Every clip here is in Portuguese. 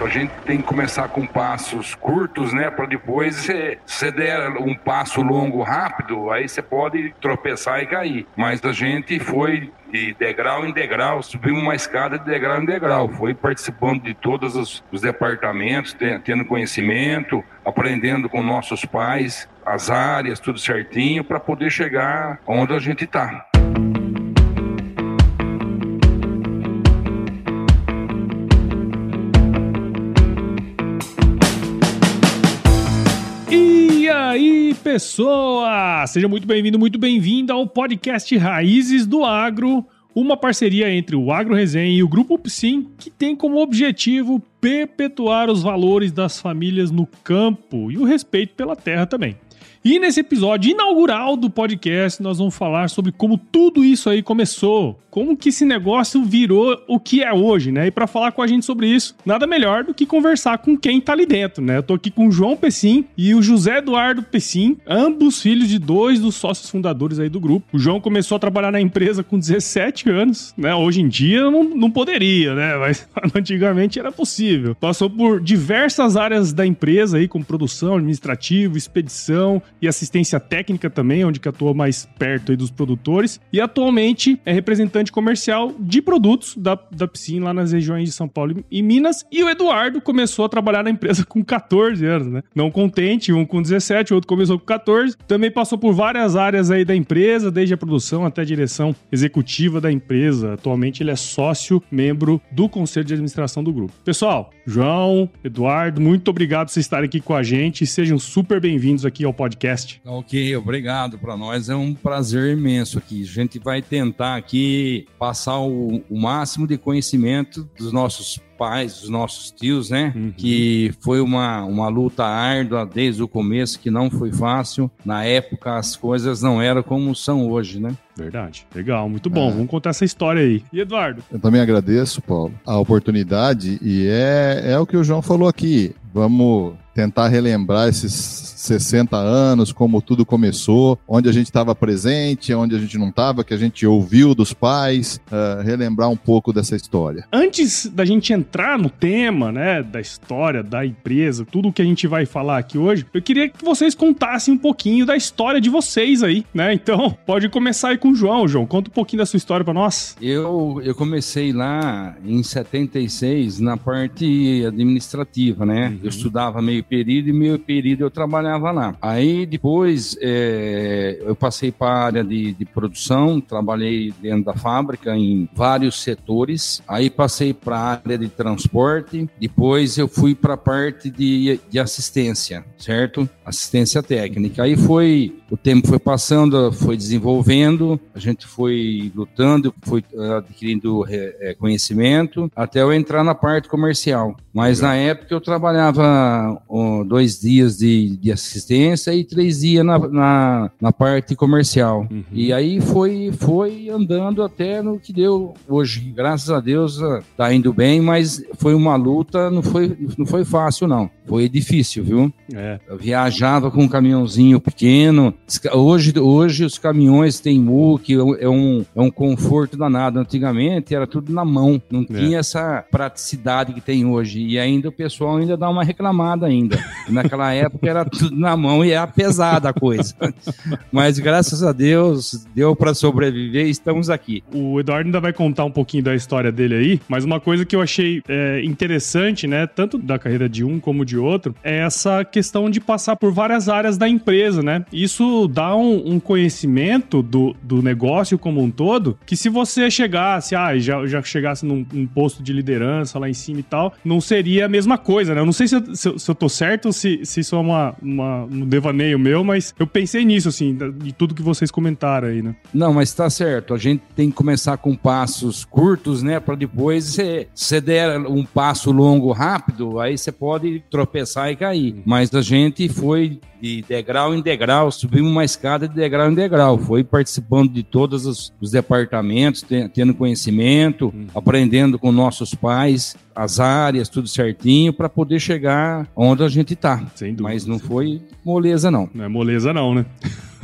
A gente tem que começar com passos curtos, né? Para depois, se você der um passo longo rápido, aí você pode tropeçar e cair. Mas a gente foi de degrau em degrau, subimos uma escada de degrau em degrau. Foi participando de todos os, os departamentos, tendo conhecimento, aprendendo com nossos pais, as áreas, tudo certinho, para poder chegar onde a gente está. Pessoa! Seja muito bem-vindo, muito bem-vinda ao podcast Raízes do Agro, uma parceria entre o Agro Resenha e o Grupo Psim, que tem como objetivo perpetuar os valores das famílias no campo e o respeito pela terra também. E nesse episódio inaugural do podcast, nós vamos falar sobre como tudo isso aí começou, como que esse negócio virou o que é hoje, né? E para falar com a gente sobre isso, nada melhor do que conversar com quem tá ali dentro, né? Eu tô aqui com o João Pessim e o José Eduardo Pessim, ambos filhos de dois dos sócios fundadores aí do grupo. O João começou a trabalhar na empresa com 17 anos, né? Hoje em dia não, não poderia, né? Mas antigamente era possível. Passou por diversas áreas da empresa aí, como produção, administrativo, expedição, e assistência técnica também, onde que atua mais perto dos produtores. E atualmente é representante comercial de produtos da, da Piscina lá nas regiões de São Paulo e Minas. E o Eduardo começou a trabalhar na empresa com 14 anos, né? Não contente, um com 17, o outro começou com 14. Também passou por várias áreas aí da empresa, desde a produção até a direção executiva da empresa. Atualmente ele é sócio, membro do conselho de administração do grupo. Pessoal, João, Eduardo, muito obrigado por vocês estarem aqui com a gente. Sejam super bem-vindos aqui ao podcast podcast. Ok, obrigado. Para nós é um prazer imenso aqui. A gente vai tentar aqui passar o, o máximo de conhecimento dos nossos pais, dos nossos tios, né? Uhum. Que foi uma, uma luta árdua desde o começo, que não foi fácil. Na época as coisas não eram como são hoje, né? Verdade. Legal, muito bom. É. Vamos contar essa história aí. E Eduardo? Eu também agradeço, Paulo, a oportunidade e é, é o que o João falou aqui. Vamos tentar relembrar esses 60 anos, como tudo começou, onde a gente estava presente, onde a gente não estava, que a gente ouviu dos pais, uh, relembrar um pouco dessa história. Antes da gente entrar no tema, né, da história da empresa, tudo que a gente vai falar aqui hoje, eu queria que vocês contassem um pouquinho da história de vocês aí, né? Então, pode começar aí com o João. João, conta um pouquinho da sua história para nós. Eu, eu comecei lá em 76 na parte administrativa, né? Uhum. Eu estudava meio período e meio período eu trabalhava lá. Aí depois é, eu passei para a área de, de produção, trabalhei dentro da fábrica em vários setores. Aí passei para a área de transporte, depois eu fui para a parte de, de assistência, certo? Assistência técnica. Aí foi, o tempo foi passando, foi desenvolvendo, a gente foi lutando, foi adquirindo é, conhecimento, até eu entrar na parte comercial. Mas na época eu trabalhava dois dias de, de assistência e três dias na, na, na parte comercial. Uhum. E aí foi, foi andando até no que deu hoje. Graças a Deus ah, tá indo bem, mas foi uma luta, não foi, não foi fácil, não. Foi difícil, viu? É. Eu viajava com um caminhãozinho pequeno. Hoje, hoje os caminhões têm MUC, é um, é um conforto danado. Antigamente era tudo na mão, não é. tinha essa praticidade que tem hoje. E ainda o pessoal ainda dá uma reclamada ainda. Naquela época era tudo na mão e era pesada a coisa. Mas graças a Deus deu para sobreviver e estamos aqui. O Eduardo ainda vai contar um pouquinho da história dele aí, mas uma coisa que eu achei é, interessante, né, tanto da carreira de um como de outro, é essa questão de passar por várias áreas da empresa, né? Isso dá um, um conhecimento do, do negócio como um todo, que se você chegasse, ah, já, já chegasse num, num posto de liderança lá em cima e tal, não seria a mesma coisa, né? Eu não sei se eu, se, se eu tô certo ou se, se isso é uma, uma, um devaneio meu, mas eu pensei nisso, assim, de tudo que vocês comentaram aí, né? Não, mas tá certo. A gente tem que começar com passos curtos, né? Para depois, se você der um passo longo rápido, aí você pode tropeçar e cair. Uhum. Mas a gente foi de degrau em degrau, subimos uma escada de degrau em degrau. Foi participando de todos os, os departamentos, tendo conhecimento, uhum. aprendendo com nossos pais as áreas, tudo certinho, para poder chegar onde a gente está. Mas não foi moleza, não. Não é moleza, não, né?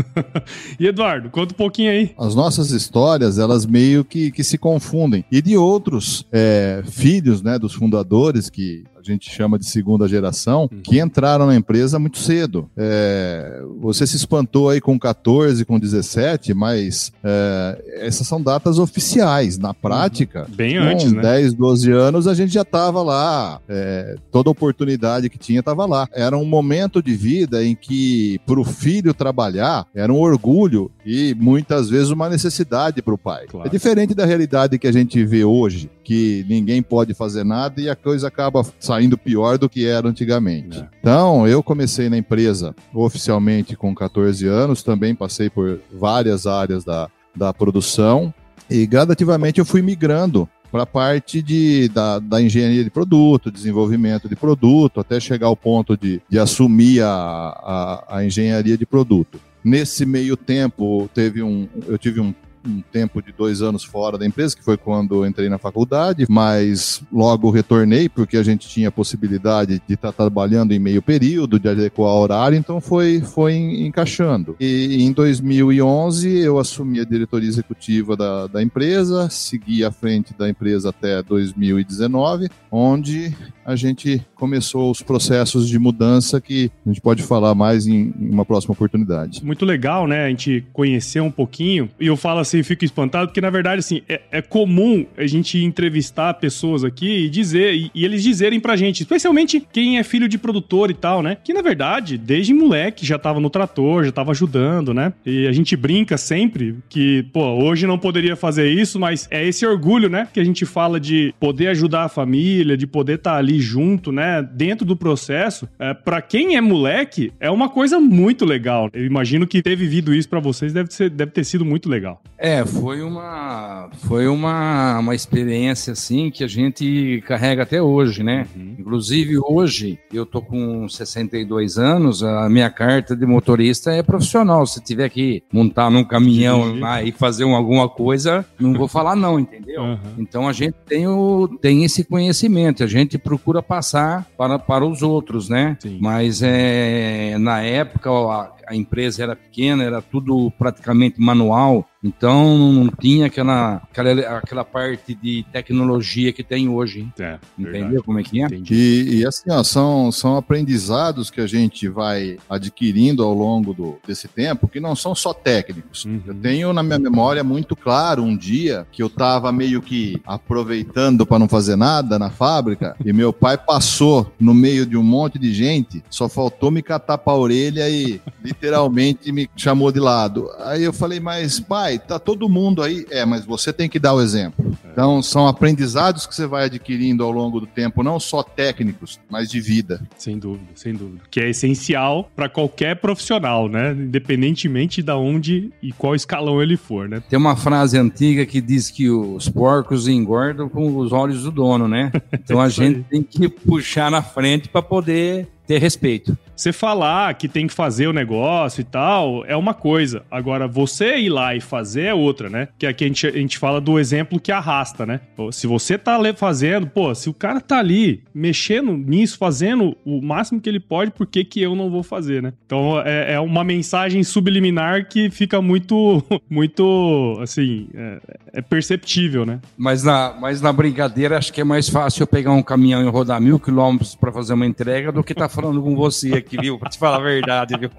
e Eduardo, conta um pouquinho aí. As nossas histórias, elas meio que, que se confundem. E de outros é, filhos, né, dos fundadores que gente chama de segunda geração, uhum. que entraram na empresa muito cedo. É, você se espantou aí com 14, com 17, mas é, essas são datas oficiais. Na prática, uhum. bem antes, com né? 10, 12 anos, a gente já estava lá. É, toda oportunidade que tinha estava lá. Era um momento de vida em que, para o filho trabalhar, era um orgulho e muitas vezes uma necessidade para o pai. Claro. É diferente da realidade que a gente vê hoje, que ninguém pode fazer nada e a coisa acaba saindo pior do que era antigamente. É. Então, eu comecei na empresa oficialmente com 14 anos, também passei por várias áreas da, da produção e gradativamente eu fui migrando para a parte de, da, da, engenharia de produto, desenvolvimento de produto, até chegar ao ponto de, de assumir a, a, a engenharia de produto. Nesse meio tempo, teve um, eu tive um um tempo de dois anos fora da empresa, que foi quando entrei na faculdade, mas logo retornei porque a gente tinha a possibilidade de estar tá trabalhando em meio período, de adequar horário, então foi, foi encaixando. E em 2011 eu assumi a diretoria executiva da, da empresa, segui à frente da empresa até 2019, onde a gente começou os processos de mudança que a gente pode falar mais em, em uma próxima oportunidade. Muito legal, né? A gente conhecer um pouquinho. E eu falo assim, fico espantado, porque na verdade, assim, é, é comum a gente entrevistar pessoas aqui e dizer, e, e, eles dizerem pra gente, especialmente quem é filho de produtor e tal, né? Que na verdade, desde moleque já tava no trator, já tava ajudando, né? E a gente brinca sempre que, pô, hoje não poderia fazer isso, mas é esse orgulho, né? Que a gente fala de poder ajudar a família, de poder estar tá ali junto, né? Dentro do processo. É, para quem é moleque, é uma coisa muito legal. Eu imagino que ter vivido isso para vocês deve, ser, deve ter sido muito legal. É, foi uma foi uma, uma experiência assim que a gente carrega até hoje, né? Uhum. Inclusive hoje eu tô com 62 anos, a minha carta de motorista é profissional. Se tiver que montar num caminhão lá e fazer alguma coisa, não vou falar não, entendeu? Uhum. Então a gente tem o tem esse conhecimento, a gente procura passar para, para os outros, né? Sim. Mas é na época a, a empresa era pequena, era tudo praticamente manual. Então não tinha aquela, aquela, aquela parte de tecnologia que tem hoje. É, Entendeu verdade. como é que é? E, e, assim, ó, são, são aprendizados que a gente vai adquirindo ao longo do, desse tempo, que não são só técnicos. Uhum. Eu tenho na minha memória muito claro um dia que eu estava meio que aproveitando para não fazer nada na fábrica e meu pai passou no meio de um monte de gente, só faltou me catar para a orelha e literalmente me chamou de lado. Aí eu falei, mas pai, tá todo mundo aí. É, mas você tem que dar o exemplo. Então, são aprendizados que você vai adquirindo ao longo do tempo, não só técnicos, mas de vida. Sem dúvida, sem dúvida. Que é essencial para qualquer profissional, né? Independentemente de onde e qual escalão ele for, né? Tem uma frase antiga que diz que os porcos engordam com os olhos do dono, né? Então a gente tem que puxar na frente para poder ter respeito. Você falar que tem que fazer o negócio e tal é uma coisa. Agora, você ir lá e fazer é outra, né? Que aqui a gente, a gente fala do exemplo que arrasta, né? Se você tá fazendo, pô, se o cara tá ali mexendo nisso, fazendo o máximo que ele pode, por que, que eu não vou fazer, né? Então é, é uma mensagem subliminar que fica muito, muito, assim, é, é, perceptível, né? Mas na, mas na brincadeira, acho que é mais fácil eu pegar um caminhão e rodar mil quilômetros para fazer uma entrega do que tá falando com você aqui, viu? Pra te falar a verdade, viu?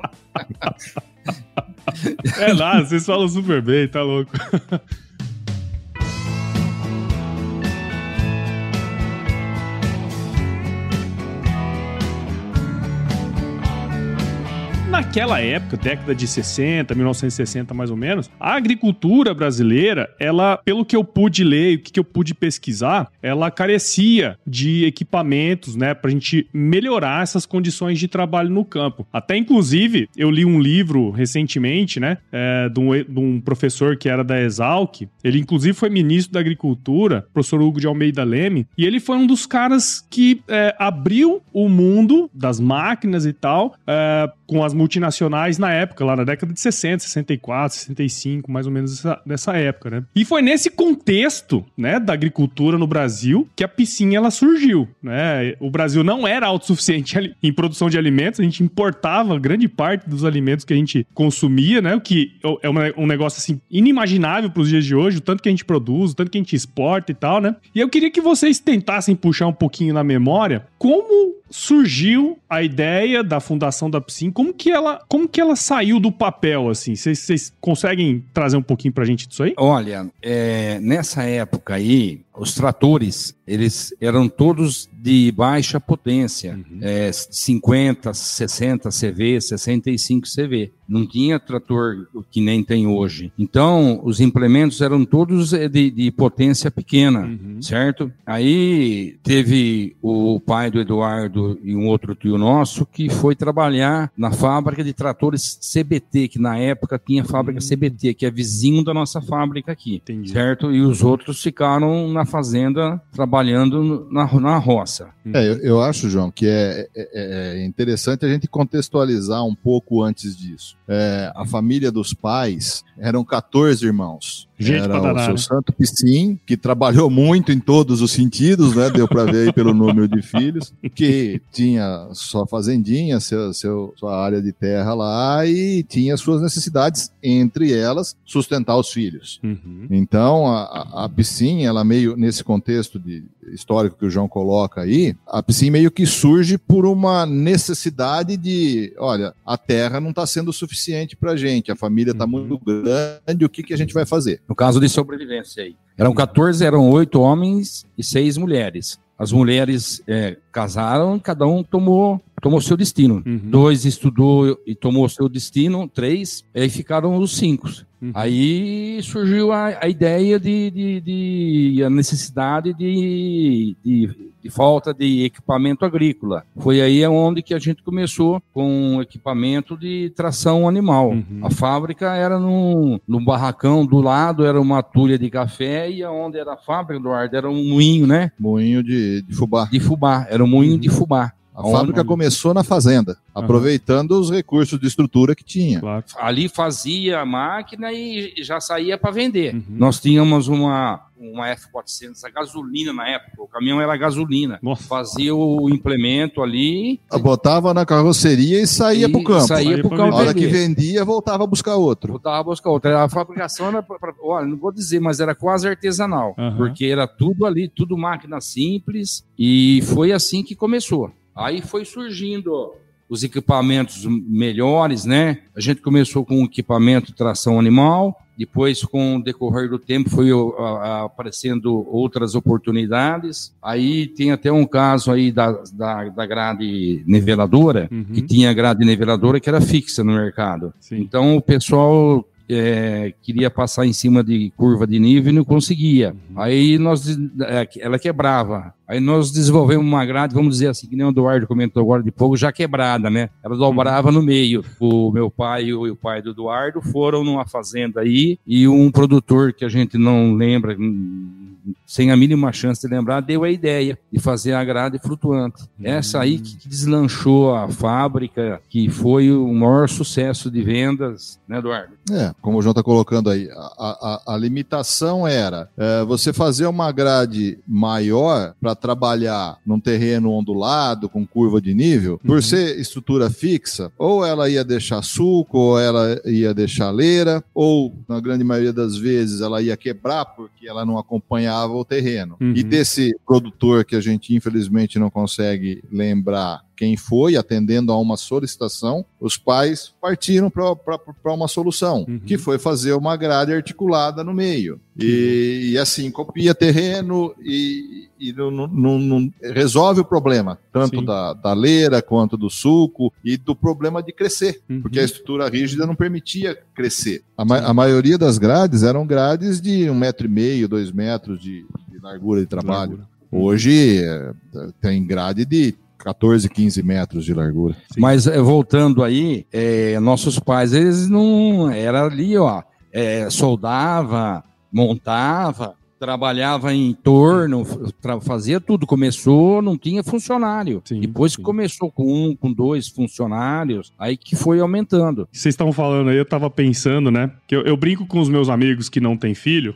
É lá, vocês falam super bem, tá louco. Naquela época, década de 60, 1960 mais ou menos, a agricultura brasileira, ela, pelo que eu pude ler e o que eu pude pesquisar, ela carecia de equipamentos, né, pra gente melhorar essas condições de trabalho no campo. Até, inclusive, eu li um livro recentemente, né, é, de, um, de um professor que era da Exalc, ele inclusive foi ministro da Agricultura, professor Hugo de Almeida Leme, e ele foi um dos caras que é, abriu o mundo das máquinas e tal, é, com as multinacionais na época, lá na década de 60, 64, 65, mais ou menos essa, nessa época, né? E foi nesse contexto, né, da agricultura no Brasil que a piscina ela surgiu, né? O Brasil não era autossuficiente em produção de alimentos, a gente importava grande parte dos alimentos que a gente consumia, né? O que é um negócio assim inimaginável para os dias de hoje, o tanto que a gente produz, o tanto que a gente exporta e tal, né? E eu queria que vocês tentassem puxar um pouquinho na memória como surgiu a ideia da fundação da Psim? Como que ela, como que ela saiu do papel, assim? Vocês conseguem trazer um pouquinho pra gente disso aí? Olha, é, nessa época aí, os tratores, eles eram todos de baixa potência, uhum. é, 50, 60 CV, 65 CV. Não tinha trator que nem tem hoje. Então, os implementos eram todos é, de, de potência pequena, uhum. certo? Aí teve o pai do Eduardo e um outro tio nosso que foi trabalhar na fábrica de tratores CBT, que na época tinha fábrica uhum. CBT, que é vizinho da nossa fábrica aqui, Entendi. certo? E os outros ficaram na fazenda trabalhando na, na roça. É, eu, eu acho, João, que é, é, é, interessante a gente contextualizar um pouco antes disso. É, a família dos pais eram 14 irmãos. Gente Era o seu Santo Piscin, que trabalhou muito em todos os sentidos, né? Deu para ver aí pelo número de filhos, que tinha sua fazendinha, seu, seu, sua área de terra lá e tinha suas necessidades, entre elas, sustentar os filhos. Uhum. Então, a, a Piscin, ela meio, nesse contexto de histórico que o João coloca aí, a Piscin meio que surge por uma necessidade de, olha, a terra não está sendo suficiente para gente, a família está uhum. muito grande, o que, que a gente vai fazer? No caso de sobrevivência aí. Eram 14, eram oito homens e seis mulheres. As mulheres é, casaram, cada um tomou tomou seu destino. Uhum. Dois estudou e tomou seu destino, três, aí ficaram os cinco. Uhum. Aí surgiu a, a ideia de, de, de, a necessidade de, de, de, falta de equipamento agrícola. Foi aí onde que a gente começou com equipamento de tração animal. Uhum. A fábrica era no, no barracão do lado, era uma tulha de café e onde era a fábrica do ar era um moinho, né? Moinho de, de fubá. De fubá, era um moinho de uhum. A fábrica começou na fazenda, uhum. aproveitando os recursos de estrutura que tinha. Claro. Ali fazia a máquina e já saía para vender. Uhum. Nós tínhamos uma, uma F400 a gasolina na época. O caminhão era gasolina. Nossa. Fazia o implemento ali. Botava na carroceria e saía para o campo. Saía para o campo. A hora que vendia, voltava a buscar outro. Voltava a buscar outro. A fabricação era, pra, pra, olha, não vou dizer, mas era quase artesanal. Uhum. Porque era tudo ali, tudo máquina simples. E foi assim que começou. Aí foi surgindo os equipamentos melhores, né? A gente começou com o equipamento de tração animal, depois, com o decorrer do tempo, foi aparecendo outras oportunidades. Aí tem até um caso aí da, da, da grade niveladora, uhum. que tinha grade niveladora que era fixa no mercado. Sim. Então, o pessoal é, queria passar em cima de curva de nível e não conseguia. Uhum. Aí nós, é, ela quebrava. Aí nós desenvolvemos uma grade, vamos dizer assim, que nem o Eduardo comentou agora de pouco, já quebrada, né? Ela dobrava no meio. O meu pai e o pai do Eduardo foram numa fazenda aí e um produtor que a gente não lembra, sem a mínima chance de lembrar, deu a ideia de fazer a grade flutuante. Essa aí que deslanchou a fábrica, que foi o maior sucesso de vendas, né, Eduardo? É, como o João está colocando aí, a, a, a limitação era é, você fazer uma grade maior para trabalhar num terreno ondulado, com curva de nível, por uhum. ser estrutura fixa, ou ela ia deixar suco, ou ela ia deixar leira, ou, na grande maioria das vezes, ela ia quebrar porque ela não acompanhava o terreno. Uhum. E desse produtor que a gente infelizmente não consegue lembrar quem foi, atendendo a uma solicitação, os pais partiram para uma solução, uhum. que foi fazer uma grade articulada no meio. E, e assim, copia terreno e, e não, não, não, resolve o problema, tanto da, da leira quanto do suco e do problema de crescer, uhum. porque a estrutura rígida não permitia crescer. A, ma a, maioria das grades eram grades de um metro e meio, dois metros de, de largura de trabalho. Largura. Hoje é, tem grade de 14, 15 metros de largura. Sim. Mas eh, voltando aí, é, nossos pais, eles não. Era ali, ó. É, soldava, montava, trabalhava em torno, fazia tudo. Começou, não tinha funcionário. Sim, Depois sim. começou com um, com dois funcionários, aí que foi aumentando. Vocês estavam falando aí, eu estava pensando, né? Que eu, eu brinco com os meus amigos que não têm filho.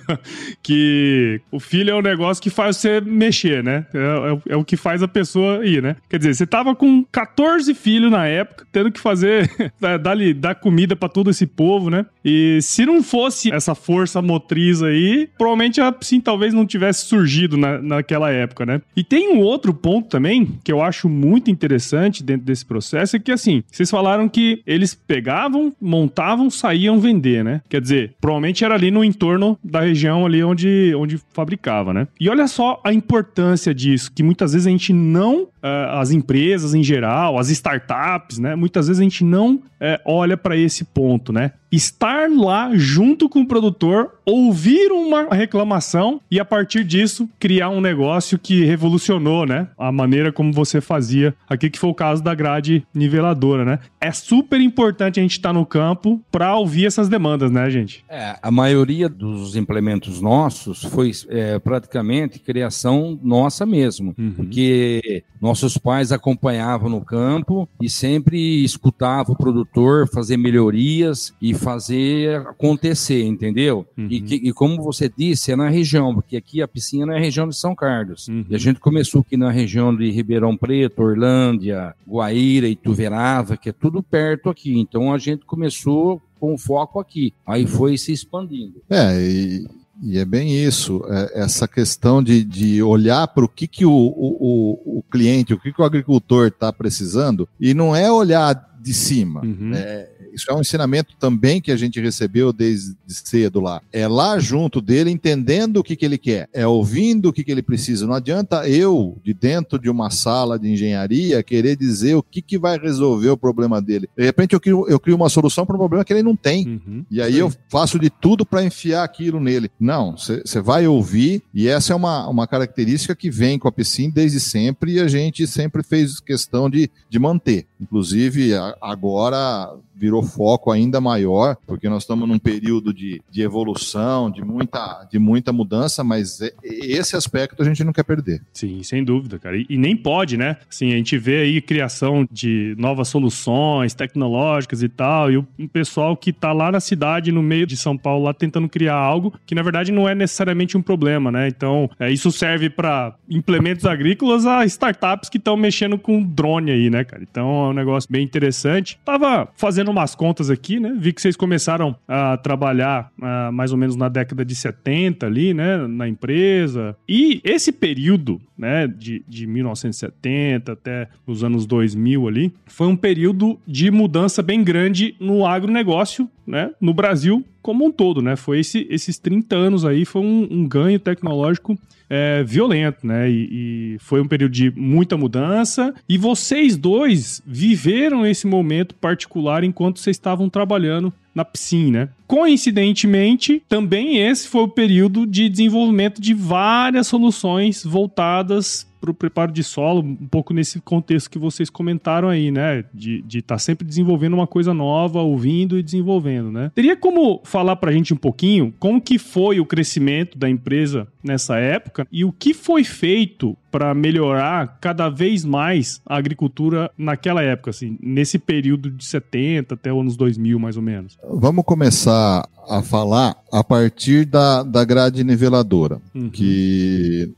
que o filho é o negócio que faz você mexer, né? É, é, é, o que faz a pessoa ir, né? Quer dizer, você tava com 14 filhos na época, tendo que fazer, dar, dar comida para todo esse povo, né? E se não fosse essa força motriz aí, provavelmente a Psim talvez não tivesse surgido na, naquela época, né? E tem um outro ponto também que eu acho muito interessante dentro desse processo, é que assim, vocês falaram que eles pegavam, montavam, saíam vender, né? Quer dizer, provavelmente era ali no entorno da região ali onde, onde fabricava, né? E olha só a importância disso, que muitas vezes a gente não, uh, as empresas em geral, as startups, né? Muitas vezes a gente não uh, olha para esse ponto, né? Estar lá junto com o produtor, ouvir uma reclamação e a partir disso criar um negócio que revolucionou, né? A maneira como você fazia aqui, que foi o caso da grade niveladora, né? É super importante a gente estar tá no campo para ouvir essas demandas, né, gente? É, a maioria dos implementos nossos foi é, praticamente criação nossa mesmo, uhum. porque nossos pais acompanhavam no campo e sempre escutavam o produtor fazer melhorias e fazer acontecer, entendeu? Uhum. E, que, e, como você disse, é na região, porque aqui a piscina é a região de São Carlos. Uhum. E a gente começou aqui na região de Ribeirão Preto, Orlândia, Guaíra, Ituverava, que é tudo perto aqui. Então a gente começou com foco aqui. Aí foi se expandindo. É, e, e é bem isso, é essa questão de, de olhar para o que, que o, o, o cliente, o que, que o agricultor está precisando, e não é olhar de cima. Uhum. É, isso é um ensinamento também que a gente recebeu desde cedo lá. É lá junto dele, entendendo o que, que ele quer, é ouvindo o que, que ele precisa. Não adianta eu, de dentro de uma sala de engenharia, querer dizer o que, que vai resolver o problema dele. De repente eu crio, eu crio uma solução para um problema que ele não tem. Uhum. E aí Sim. eu faço de tudo para enfiar aquilo nele. Não, você vai ouvir, e essa é uma, uma característica que vem com a piscina desde sempre e a gente sempre fez questão de, de manter. Inclusive, agora virou foco ainda maior, porque nós estamos num período de, de evolução, de muita, de muita mudança, mas esse aspecto a gente não quer perder. Sim, sem dúvida, cara. E, e nem pode, né? Assim, a gente vê aí criação de novas soluções tecnológicas e tal, e o, pessoal que está lá na cidade, no meio de São Paulo, lá tentando criar algo que na verdade não é necessariamente um problema, né? Então, é, isso serve para implementos agrícolas a startups que estão mexendo com drone aí, né, cara? Então um negócio bem interessante. Tava fazendo umas contas aqui, né? Vi que vocês começaram a trabalhar uh, mais ou menos na década de 70 ali, né? Na empresa. E esse período, né? De, de 1970 até os anos 2000 ali, foi um período de mudança bem grande no agronegócio, né? No Brasil como um todo, né? Foi esse, esses 30 anos aí, foi um, um ganho tecnológico é, violento, né? E, e, foi um período de muita mudança. E vocês dois viveram esse momento particular enquanto vocês estavam trabalhando na piscina. Né? Coincidentemente, também esse foi o período de desenvolvimento de várias soluções voltadas para o preparo de solo, um pouco nesse contexto que vocês comentaram aí, né? De estar tá sempre desenvolvendo uma coisa nova, ouvindo e desenvolvendo, né? Teria como falar para a gente um pouquinho como que foi o crescimento da empresa nessa época e o que foi feito para melhorar cada vez mais a agricultura naquela época, assim, nesse período de 70 até os anos 2000, mais ou menos? Vamos começar a falar a partir da, da grade niveladora, uhum. que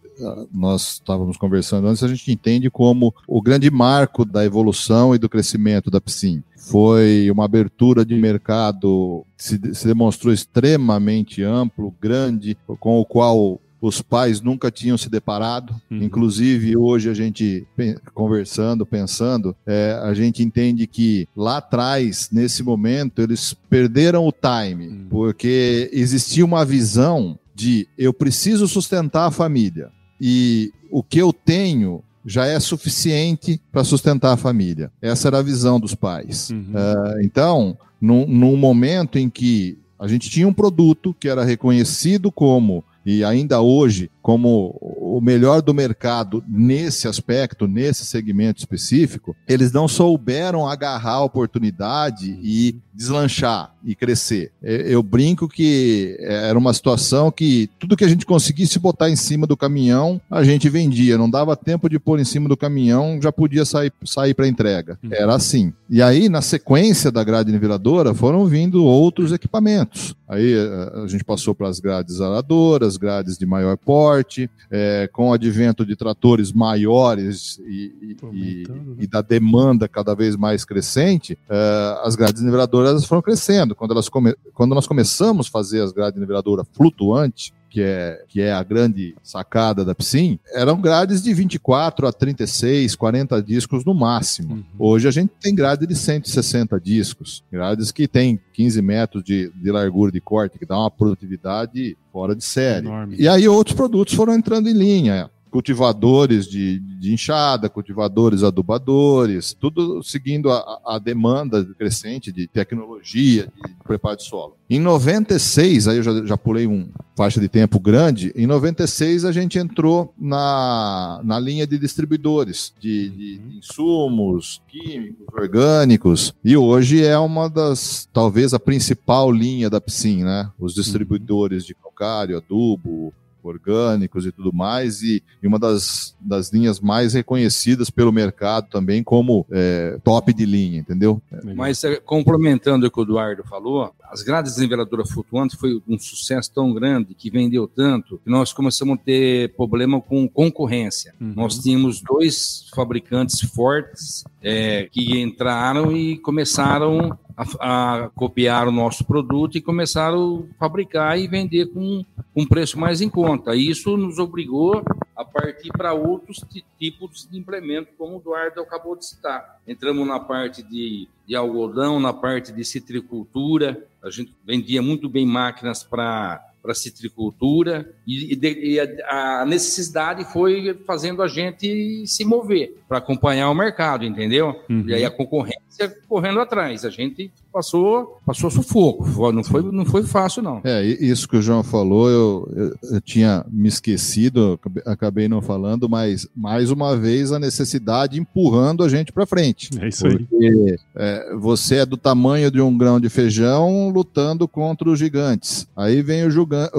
nós estávamos conversando antes, a gente entende como o grande marco da evolução e do crescimento da PSIM. Foi uma abertura de mercado que se, se demonstrou extremamente amplo, grande, com o qual os pais nunca tinham se deparado. Uhum. Inclusive, hoje a gente conversando, pensando, é, a gente entende que lá atrás, nesse momento, eles perderam o time, uhum. porque existia uma visão de eu preciso sustentar a família e o que eu tenho já é suficiente para sustentar a família. Essa era a visão dos pais. Uhum. Uh, então, num, num momento em que a gente tinha um produto que era reconhecido como e ainda hoje como o melhor do mercado nesse aspecto, nesse segmento específico, eles não souberam agarrar a oportunidade e deslanchar e crescer. Eu brinco que era uma situação que tudo que a gente conseguisse botar em cima do caminhão, a gente vendia. Não dava tempo de pôr em cima do caminhão, já podia sair, sair para entrega. Uhum. Era assim. E aí, na sequência da grade niveladora, foram vindo outros equipamentos. Aí eh, a gente passou para as grades aradoras, grades de maior porte, é, com o advento de tratores maiores e, e, né? e, da demanda cada vez mais crescente, é, as grades niveladoras foram crescendo. Quando, elas come... Quando nós começamos a fazer as grades niveladoras flutuantes, que é, que é a grande sacada da Psim, eram grades de 24 a 36, 40 discos no máximo. Uhum. Hoje a gente tem grade de 160 discos, grades que tem 15 metros de, de largura de corte, que dá uma produtividade fora de série. Enorme. E aí outros produtos foram entrando em linha cultivadores de, de enxada, cultivadores adubadores, tudo seguindo a, a demanda crescente de tecnologia, de, preparo de solo. Em 96, aí eu já, já pulei um faixa de tempo grande, em 96 a gente entrou na, na linha de distribuidores de, de, de insumos químicos, orgânicos, e hoje é uma das, talvez a principal linha da PSIM, né? Os distribuidores de calcário, adubo, orgânicos e tudo mais, e, e uma das, das linhas mais reconhecidas pelo mercado também como é, top de linha, entendeu? Mas é, complementando o que o Eduardo falou, as grades niveladoras flutuantes foi um sucesso tão grande que vendeu tanto que nós começamos a ter problema com concorrência. Uhum. Nós tínhamos dois fabricantes fortes é, que entraram e começaram a, a, copiar o nosso produto e começaram a fabricar e vender com um preço mais em conta. Isso nos obrigou a partir para outros tipos de implemento, como o Eduardo acabou de citar. Entramos na parte de, de algodão, na parte de citricultura, a gente vendia muito bem máquinas para para a citricultura e, e, a necessidade foi fazendo a gente se mover para acompanhar o mercado, entendeu? Uhum. E aí a concorrência correndo atrás. A gente passou, passou sufoco. Não foi, não foi fácil, não. É, isso que o João falou, eu, eu, eu tinha me esquecido, acabei não falando, mas mais uma vez a necessidade empurrando a gente para frente. É isso aí. Porque é, você é do tamanho de um grão de feijão lutando contra os gigantes. Aí vem o,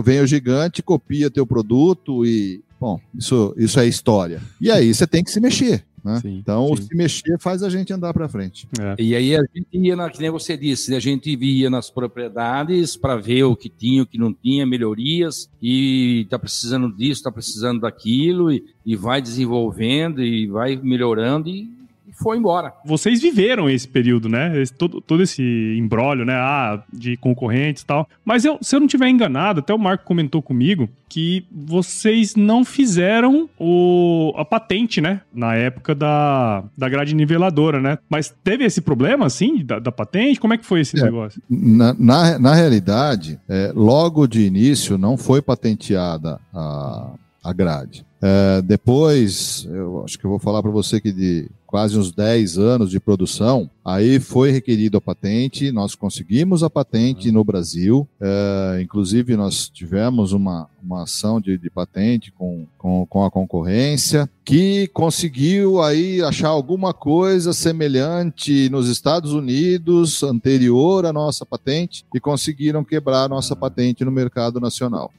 vem o gigante, copia teu produto e Bom, isso, isso é história. E aí você tem que se mexer. Né? Sim, então, sim. se mexer faz a gente andar para frente. É. E aí a gente ia, na, que nem você disse, a gente via nas propriedades para ver o que tinha, o que não tinha, melhorias, e está precisando disso, está precisando daquilo, e, e vai desenvolvendo e vai melhorando, e foi embora. Vocês viveram esse período, né? Esse, todo, todo esse embrólio, né? Ah, de concorrentes e tal. Mas eu, se eu não tiver enganado, até o Marco comentou comigo que vocês não fizeram o, a patente, né? Na época da, da grade niveladora, né? Mas teve esse problema, assim, da, da patente? Como é que foi esse é, negócio? Na, na, na realidade, é, logo de início não foi patenteada a, a grade. É, depois, eu acho que eu vou falar para você que de quase uns 10 anos de produção, aí foi requerido a patente, nós conseguimos a patente no Brasil, é, inclusive nós tivemos uma, uma ação de, de patente com, com, com, a concorrência, que conseguiu aí achar alguma coisa semelhante nos Estados Unidos, anterior à nossa patente, e conseguiram quebrar a nossa ah. patente no mercado nacional.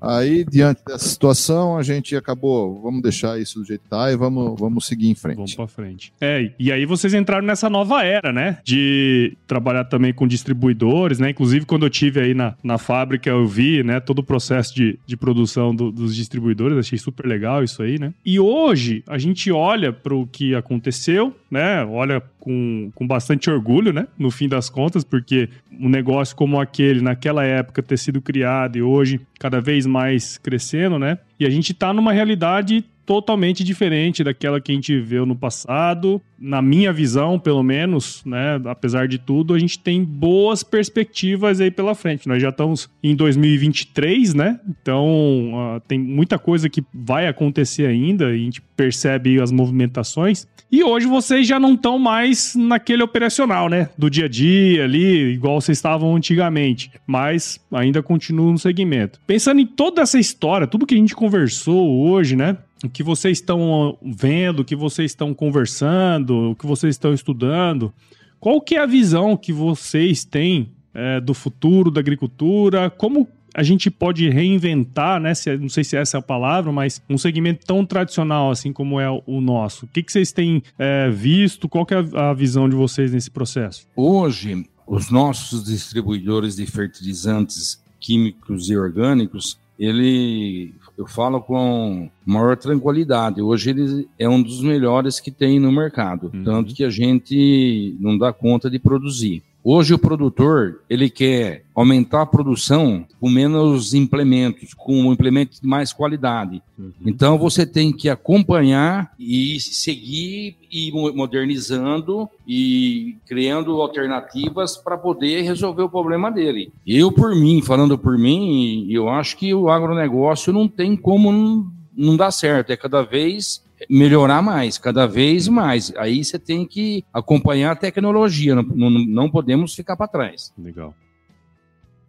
Aí, diante dessa situação, a gente acabou, vamos deixar isso do jeito que tá e vamos, vamos seguir em frente. Vamos para frente. É, e aí vocês entraram nessa nova era, né? De trabalhar também com distribuidores, né? Inclusive, quando eu tive aí na, na fábrica, eu vi, né? Todo o processo de, de produção do, dos distribuidores, achei super legal isso aí, né? E hoje, a gente olha para o que aconteceu, né? Olha com, com bastante orgulho, né? No fim das contas, porque um negócio como aquele, naquela época, ter sido criado e hoje cada vez mais crescendo, né? E a gente tá numa realidade totalmente diferente daquela que a gente viu no passado. Na minha visão, pelo menos, né, apesar de tudo, a gente tem boas perspectivas aí pela frente. Nós já estamos em 2023, né? Então, uh, tem muita coisa que vai acontecer ainda, a gente percebe as movimentações. E hoje vocês já não estão mais naquele operacional, né? Do dia a dia ali, igual vocês estavam antigamente, mas ainda continuam no segmento. Pensando em toda essa história, tudo que a gente conversou hoje, né? O que vocês estão vendo, o que vocês estão conversando, o que vocês estão estudando. qual que é a visão que vocês têm é, do futuro da agricultura? Como a gente pode reinventar, né? Se, não sei se essa é a palavra, mas um segmento tão tradicional assim como é o nosso. O que, que vocês têm é, visto? Qual que é a visão de vocês nesse processo? Hoje, os nossos distribuidores de fertilizantes químicos e orgânicos, ele, eu falo com maior tranquilidade. Hoje ele é um dos melhores que tem no mercado, uhum. tanto que a gente não dá conta de produzir. Hoje o produtor ele quer aumentar a produção com menos implementos, com um implemento de mais qualidade. Uhum. Então você tem que acompanhar e seguir e modernizando e criando alternativas para poder resolver o problema dele. Eu por mim, falando por mim, eu acho que o agronegócio não tem como não, não dar certo. É cada vez melhorar mais, cada vez mais. Aí você tem que acompanhar a tecnologia, não, não, não podemos ficar para trás. Legal.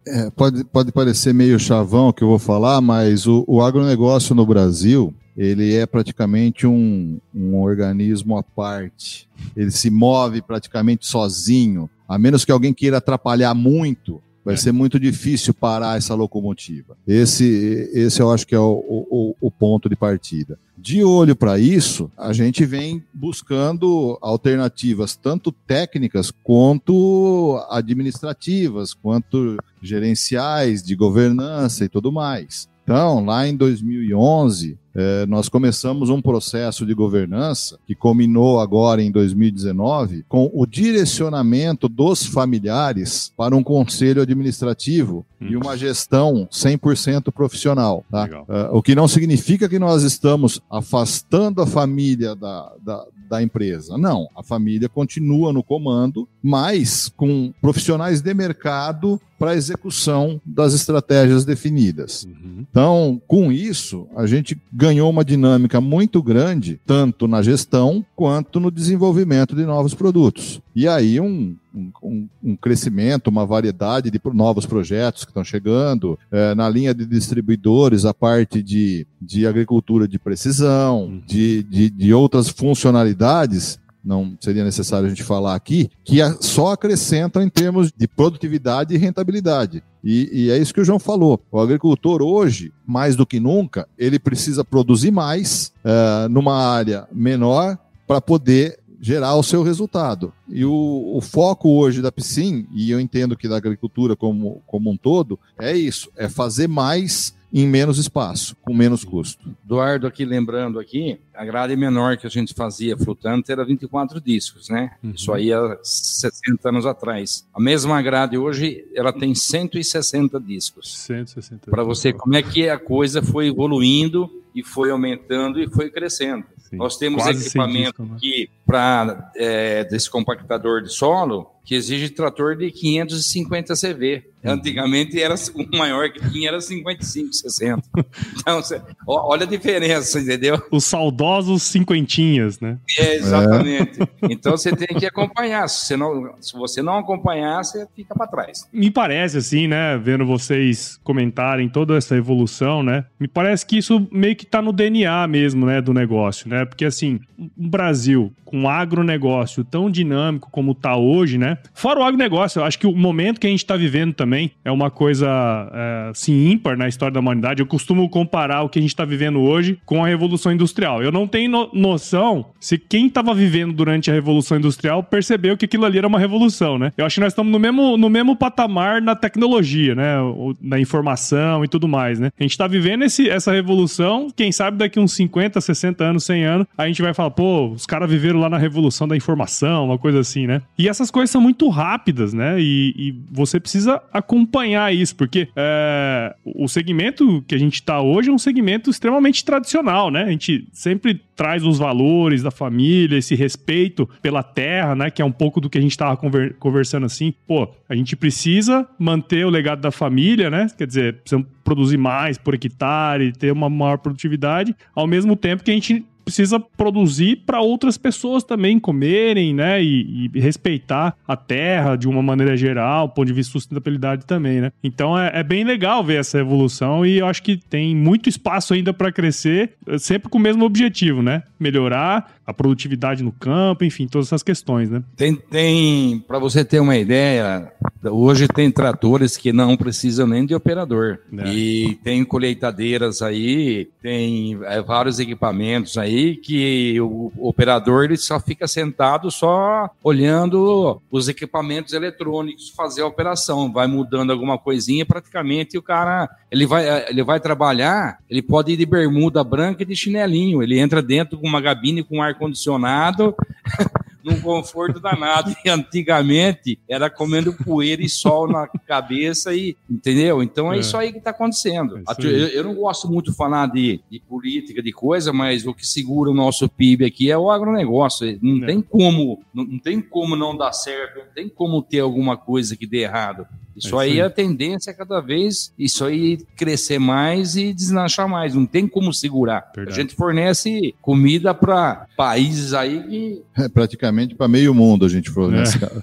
É, pode, pode parecer meio chavão o que eu vou falar, mas o, o agronegócio no Brasil, ele é praticamente um, um organismo à parte. Ele se move praticamente sozinho, a menos que alguém queira atrapalhar muito, Vai ser muito difícil parar essa locomotiva. Esse, esse eu acho que é o, o, o ponto de partida. De olho para isso, a gente vem buscando alternativas tanto técnicas quanto administrativas, quanto gerenciais, de governança e tudo mais. Então, lá em 2011, é, nós começamos um processo de governança que culminou agora em 2019 com o direcionamento dos familiares para um conselho administrativo hum. e uma gestão 100% profissional. Tá? É, o que não significa que nós estamos afastando a família da, da, da empresa. Não, a família continua no comando, mas com profissionais de mercado para execução das estratégias definidas. Uhum. Então, com isso, a gente ganhou uma dinâmica muito grande, tanto na gestão quanto no desenvolvimento de novos produtos. E aí, um, um, um, crescimento, uma variedade de novos projetos que estão chegando, é, na linha de distribuidores, a parte de, de agricultura de precisão, uhum. de, de, de outras funcionalidades não seria necessário a gente falar aqui, que só acrescentam em termos de produtividade e rentabilidade. E, e, é isso que o João falou. O agricultor hoje, mais do que nunca, ele precisa produzir mais uh, numa área menor para poder gerar o seu resultado. E o, o, foco hoje da Piscin, e eu entendo que da agricultura como, como um todo, é isso: é fazer mais em menos espaço, com menos custo. Eduardo, aqui lembrando aqui, a grade menor que a gente fazia flutante era 24 discos, né? Uhum. Isso aí há 60 anos atrás. A mesma grade hoje, ela tem 160 discos. 160. Para você, como é que a coisa foi evoluindo e foi aumentando e foi crescendo. Sim. Nós temos Quase equipamento disco, aqui para é, descompactador de solo que exige trator de 550 CV. Uhum. Antigamente era o maior que tinha era 55, 60. Então, você, olha a diferença, entendeu? Os saudosos cinquentinhas, né? É, exatamente. É. Então você tem que acompanhar. Se você não, se você não acompanhar, você fica para trás. Me parece assim, né? Vendo vocês comentarem toda essa evolução, né? Me parece que isso meio que está no DNA mesmo, né? Do negócio, né? Porque assim, um Brasil com um agronegócio tão dinâmico como está hoje, né? Fora o agronegócio, eu acho que o momento que a gente está vivendo também é uma coisa, é, assim, ímpar na história da humanidade. Eu costumo comparar o que a gente está vivendo hoje com a Revolução Industrial. Eu não tenho no noção se quem estava vivendo durante a Revolução Industrial percebeu que aquilo ali era uma revolução, né? Eu acho que nós estamos no mesmo, no mesmo patamar na tecnologia, né? Na informação e tudo mais, né? A gente está vivendo esse, essa revolução, quem sabe daqui uns 50, 60 anos, 100 anos, a gente vai falar, pô, os caras viveram lá na Revolução da Informação, uma coisa assim, né? E essas coisas são muito rápidas, né? E, e você precisa acompanhar isso, porque é, o segmento que a gente está hoje é um segmento extremamente tradicional, né? A gente sempre traz os valores da família, esse respeito pela terra, né? Que é um pouco do que a gente estava conver conversando assim. Pô, a gente precisa manter o legado da família, né? Quer dizer, precisamos produzir mais por hectare, ter uma maior produtividade, ao mesmo tempo que a gente precisa produzir para outras pessoas também comerem, né? E, e, respeitar a terra de uma maneira geral, ponto de vista de sustentabilidade também, né? Então é, é bem legal ver essa evolução e eu acho que tem muito espaço ainda para crescer, sempre com o mesmo objetivo, né? Melhorar a produtividade no campo, enfim, todas essas questões, né? Tem, tem para você ter uma ideia, hoje tem tratores que não precisam nem de operador. É. E tem colheitadeiras aí, tem é, vários equipamentos aí que o operador ele só fica sentado só olhando os equipamentos eletrônicos fazer a operação, vai mudando alguma coisinha praticamente o cara ele vai ele vai trabalhar, ele pode ir de bermuda branca e de chinelinho, ele entra dentro com uma gabine com ar condicionado num conforto danado. E antigamente era comendo poeira e sol na cabeça, e entendeu? Então é, é. isso aí que está acontecendo. É eu, eu, não gosto muito de falar de, de, política, de coisa, mas o que segura o nosso PIB aqui é o agronegócio. Não é. tem como, não, não tem como não dar certo, não tem como ter alguma coisa que dê errado. Isso é aí a tendência é cada vez isso aí crescer mais e deslanchar mais. Não tem como segurar. Verdade. A gente fornece comida para países aí que. É, praticamente para meio mundo a gente fornece. É.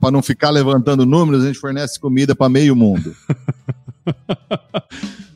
Para não ficar levantando números, a gente fornece comida para meio mundo.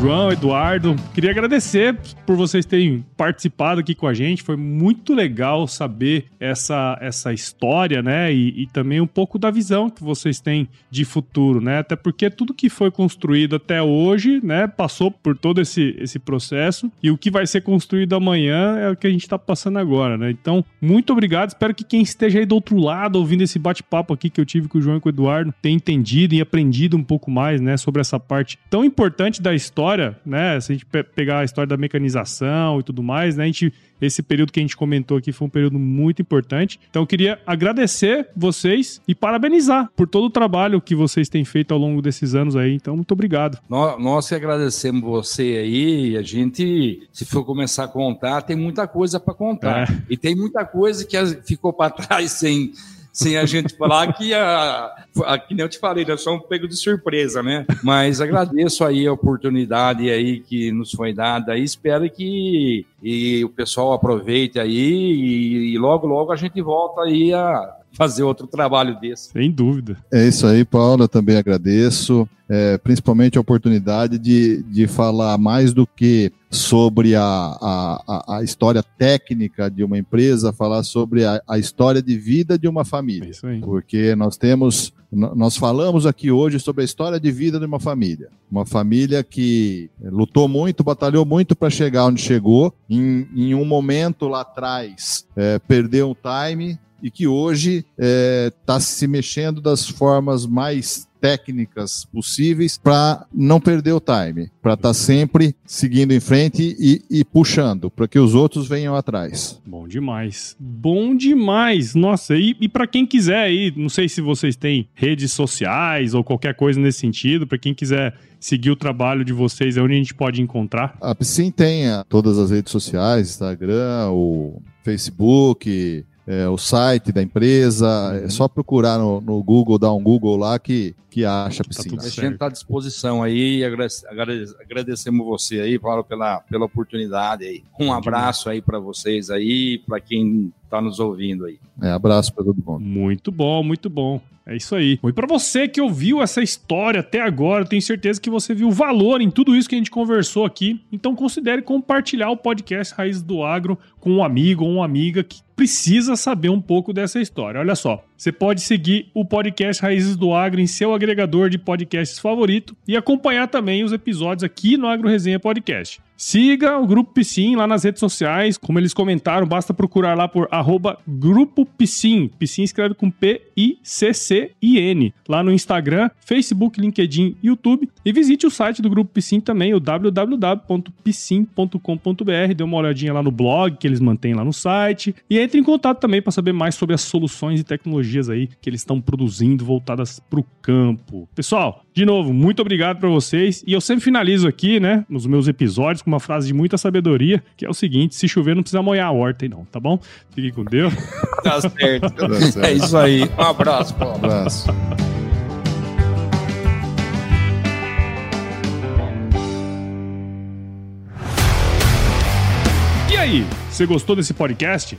João, Eduardo, queria agradecer por vocês terem participado aqui com a gente. Foi muito legal saber essa, essa história, né? E, e, também um pouco da visão que vocês têm de futuro, né? Até porque tudo que foi construído até hoje, né, passou por todo esse, esse processo. E o que vai ser construído amanhã é o que a gente está passando agora, né? Então, muito obrigado. Espero que quem esteja aí do outro lado, ouvindo esse bate-papo aqui que eu tive com o João e com o Eduardo, tenha entendido e aprendido um pouco mais, né, sobre essa parte tão importante da história história, né? Se a gente pegar a história da mecanização e tudo mais, né? A gente, esse período que a gente comentou aqui foi um período muito importante. Então eu queria agradecer vocês e parabenizar por todo o trabalho que vocês têm feito ao longo desses anos aí. Então, muito obrigado. Nós, agradecemos você aí. A gente, se for começar a contar, tem muita coisa para contar. É. E tem muita coisa que ficou para trás sem sem a gente falar que, a, a, que nem eu te falei, nós somos pego de surpresa, né? Mas agradeço aí a oportunidade aí que nos foi dada e espero que e o pessoal aproveite aí e, e logo, logo a gente volta aí a fazer outro trabalho desse. Sem dúvida. É isso aí, Paulo, eu também agradeço, é, principalmente a oportunidade de, de falar mais do que sobre a, a, a história técnica de uma empresa, falar sobre a, a história de vida de uma família. É isso aí. Porque nós temos, nós falamos aqui hoje sobre a história de vida de uma família. Uma família que lutou muito, batalhou muito para chegar onde chegou, em, em um momento lá atrás é, perdeu um time, e que hoje está é, tá se mexendo das formas mais técnicas possíveis para não perder o time, para estar tá sempre seguindo em frente e, e puxando, para que os outros venham atrás. Bom demais. Bom demais. Nossa, e, e para quem quiser aí, não sei se vocês têm redes sociais ou qualquer coisa nesse sentido, para quem quiser seguir o trabalho de vocês, é onde a gente pode encontrar? A Piscin tem todas as redes sociais, Instagram, o Facebook, é, o site da empresa. É uhum. É só procurar no, no, Google, dar um Google lá que, que acha a piscina. Tá a gente está à disposição aí. agradecemos você aí, Paulo, pela, pela oportunidade aí. Um abraço aí para vocês aí, para quem está nos ouvindo aí. É, abraço para todo mundo. Muito bom, muito bom. É isso aí. E para você que ouviu essa história até agora, eu tenho certeza que você viu valor em tudo isso que a gente conversou aqui. Então considere compartilhar o podcast Raiz do Agro com um amigo ou uma amiga que precisa saber um pouco dessa história. Olha só, você pode seguir o podcast Raízes do Agro em seu agregador de podcasts favorito e acompanhar também os episódios aqui no Agro Resenha Podcast. Siga o Grupo Piscin lá nas redes sociais. Como eles comentaram, basta procurar lá por arroba Grupo Piscin. Piscin escreve com P-I-C-C-I-N. Lá no Instagram, Facebook, LinkedIn, YouTube. E visite o site do Grupo Piscin também, o www.piscin.com.br. Dê uma olhadinha lá no blog que eles mantêm lá no site. E entre em contato também para saber mais sobre as soluções e tecnologias aí que eles estão produzindo voltadas para o campo. Pessoal, de novo, muito obrigado para vocês. E eu sempre finalizo aqui, né, nos meus episódios, com uma frase de muita sabedoria, que é o seguinte: se chover, não precisa molhar a horta, não, tá bom? Fique com Deus. Tá certo. Tá certo. É isso aí. Um abraço, Paulo. Abraço. E aí, você gostou desse podcast?